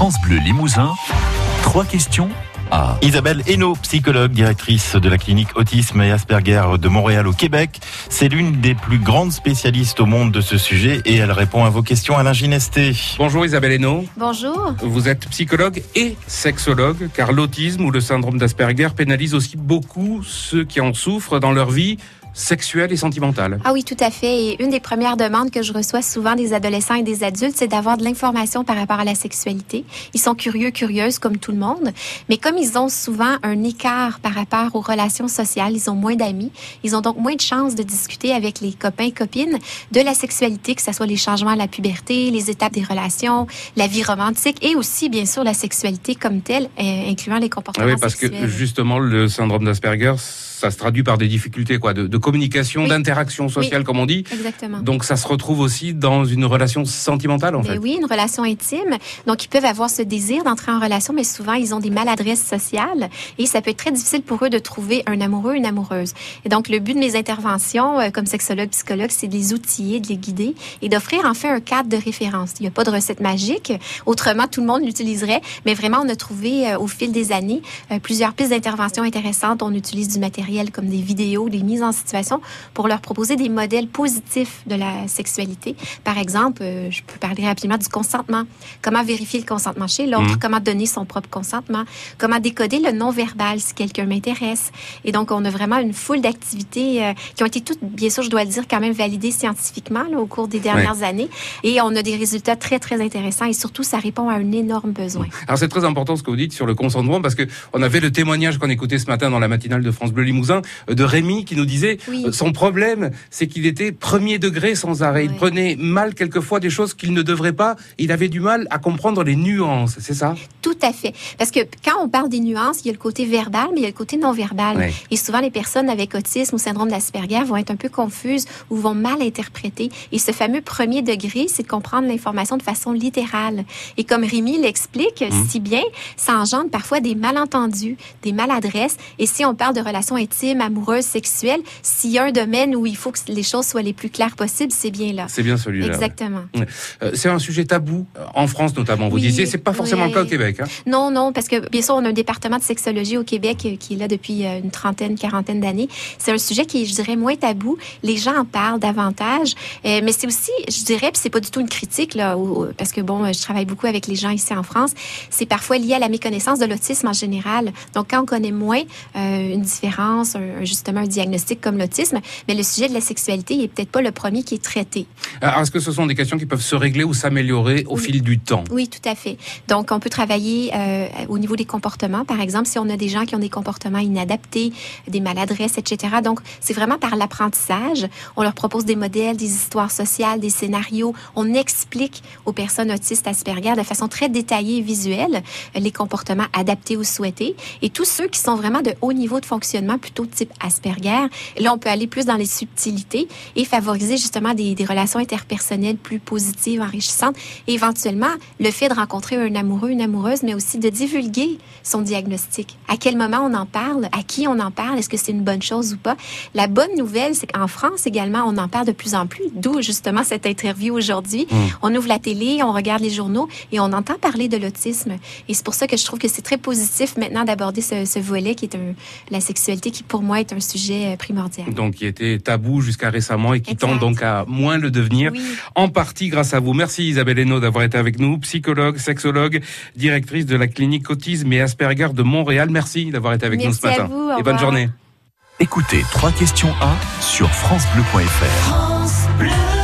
France Bleu Limousin, trois questions à Isabelle Hainaut, psychologue, directrice de la clinique Autisme et Asperger de Montréal au Québec. C'est l'une des plus grandes spécialistes au monde de ce sujet et elle répond à vos questions à l'inginesté. Bonjour Isabelle Hainaut. Bonjour. Vous êtes psychologue et sexologue car l'autisme ou le syndrome d'Asperger pénalise aussi beaucoup ceux qui en souffrent dans leur vie sexuelle et sentimentale. Ah oui, tout à fait. Et une des premières demandes que je reçois souvent des adolescents et des adultes, c'est d'avoir de l'information par rapport à la sexualité. Ils sont curieux, curieuses comme tout le monde, mais comme ils ont souvent un écart par rapport aux relations sociales, ils ont moins d'amis, ils ont donc moins de chances de discuter avec les copains, copines de la sexualité, que ce soit les changements à la puberté, les étapes des relations, la vie romantique et aussi, bien sûr, la sexualité comme telle, euh, incluant les comportements ah oui, parce que justement, le syndrome d'Asperger, ça se traduit par des difficultés quoi, de, de communication, d'interaction sociale, comme on dit. Exactement. Donc ça se retrouve aussi dans une relation sentimentale, en mais fait. Oui, une relation intime. Donc ils peuvent avoir ce désir d'entrer en relation, mais souvent ils ont des maladresses sociales et ça peut être très difficile pour eux de trouver un amoureux, une amoureuse. Et donc le but de mes interventions euh, comme sexologue, psychologue, c'est de les outiller, de les guider et d'offrir en fait un cadre de référence. Il n'y a pas de recette magique. Autrement, tout le monde l'utiliserait, mais vraiment on a trouvé euh, au fil des années euh, plusieurs pistes d'intervention intéressantes. On utilise du matériel comme des vidéos, des mises en situation pour leur proposer des modèles positifs de la sexualité. Par exemple, euh, je peux parler rapidement du consentement. Comment vérifier le consentement chez l'autre, mmh. comment donner son propre consentement, comment décoder le non-verbal si quelqu'un m'intéresse? Et donc, on a vraiment une foule d'activités euh, qui ont été toutes, bien sûr, je dois le dire, quand même validées scientifiquement là, au cours des dernières années. Et on a des résultats très, très intéressants et surtout, ça répond à un énorme besoin. Alors, c'est très important ce que vous dites sur le consentement parce que on avait le témoignage qu'on écoutait ce matin dans la matinale de France Bleu Limousin euh, de Rémi qui nous disait euh, son problème, c'est qu'il était premier degré sans arrêt. Il prenait mal quelquefois des choses qu'il ne devrait pas. Il avait du mal à comprendre les nuances, c'est ça? À fait. Parce que quand on parle des nuances, il y a le côté verbal, mais il y a le côté non verbal. Et souvent, les personnes avec autisme ou syndrome d'Asperger vont être un peu confuses ou vont mal interpréter. Et ce fameux premier degré, c'est de comprendre l'information de façon littérale. Et comme Rémi l'explique mmh. si bien, ça engendre parfois des malentendus, des maladresses. Et si on parle de relations intimes, amoureuse, sexuelle, s'il y a un domaine où il faut que les choses soient les plus claires possibles, c'est bien là. C'est bien celui-là. Exactement. Euh, c'est un sujet tabou euh, en France notamment. Vous disiez, c'est pas forcément le cas au Québec. Hein? Non, non, parce que bien sûr, on a un département de sexologie au Québec euh, qui est là depuis une trentaine, quarantaine d'années. C'est un sujet qui est, je dirais, moins tabou. Les gens en parlent davantage, mais c'est aussi, je dirais, puis c'est pas du tout une critique là, parce que bon, je travaille beaucoup avec les gens ici en France. C'est parfois lié à la méconnaissance de l'autisme en général. Donc, quand on connaît moins une différence justement un diagnostic comme l'autisme, mais le sujet de la sexualité n'est peut-être pas le premier qui est traité. Est-ce que ce sont des questions qui peuvent se régler ou s'améliorer au fil du temps? Oui, tout à fait. Donc, on peut travailler euh, au niveau des comportements. Par exemple, si on a des gens qui ont des comportements inadaptés, des maladresses, etc. Donc, c'est vraiment par l'apprentissage. On leur propose des modèles, des histoires sociales, des scénarios. On explique aux personnes autistes Asperger de façon très détaillée et visuelle les comportements adaptés ou souhaités. Et tous ceux qui sont vraiment de haut niveau de fonctionnement, plutôt type Asperger. Là, on peut aller plus dans les subtilités et favoriser justement des, relations interpersonnelles plus positives, enrichissantes. Et éventuellement, le fait de rencontrer un amoureux, une amoureuse, mais aussi de divulguer son diagnostic. À quel moment on en parle? À qui on en parle? Est-ce que c'est une bonne chose ou pas? La bonne nouvelle, c'est qu'en France également, on en parle de plus en plus, d'où justement cette interview aujourd'hui. Mmh. On ouvre la télé, on regarde les journaux et on entend parler de l'autisme. Et c'est pour ça que je trouve que c'est très positif maintenant d'aborder ce, ce, volet qui est un, la sexualité qui pour moi est un sujet euh, primordial. Donc qui était tabou jusqu'à récemment et qui tend donc à moins le devenir, en partie grâce à vous. Merci Isabelle Hainaut d'avoir été avec nous, psychologue, sexologue, directrice de la clinique Autisme et Asperger de Montréal. Merci d'avoir été avec nous ce matin. Vous, et bonne journée. Écoutez, trois questions à sur francebleu.fr. France Bleu.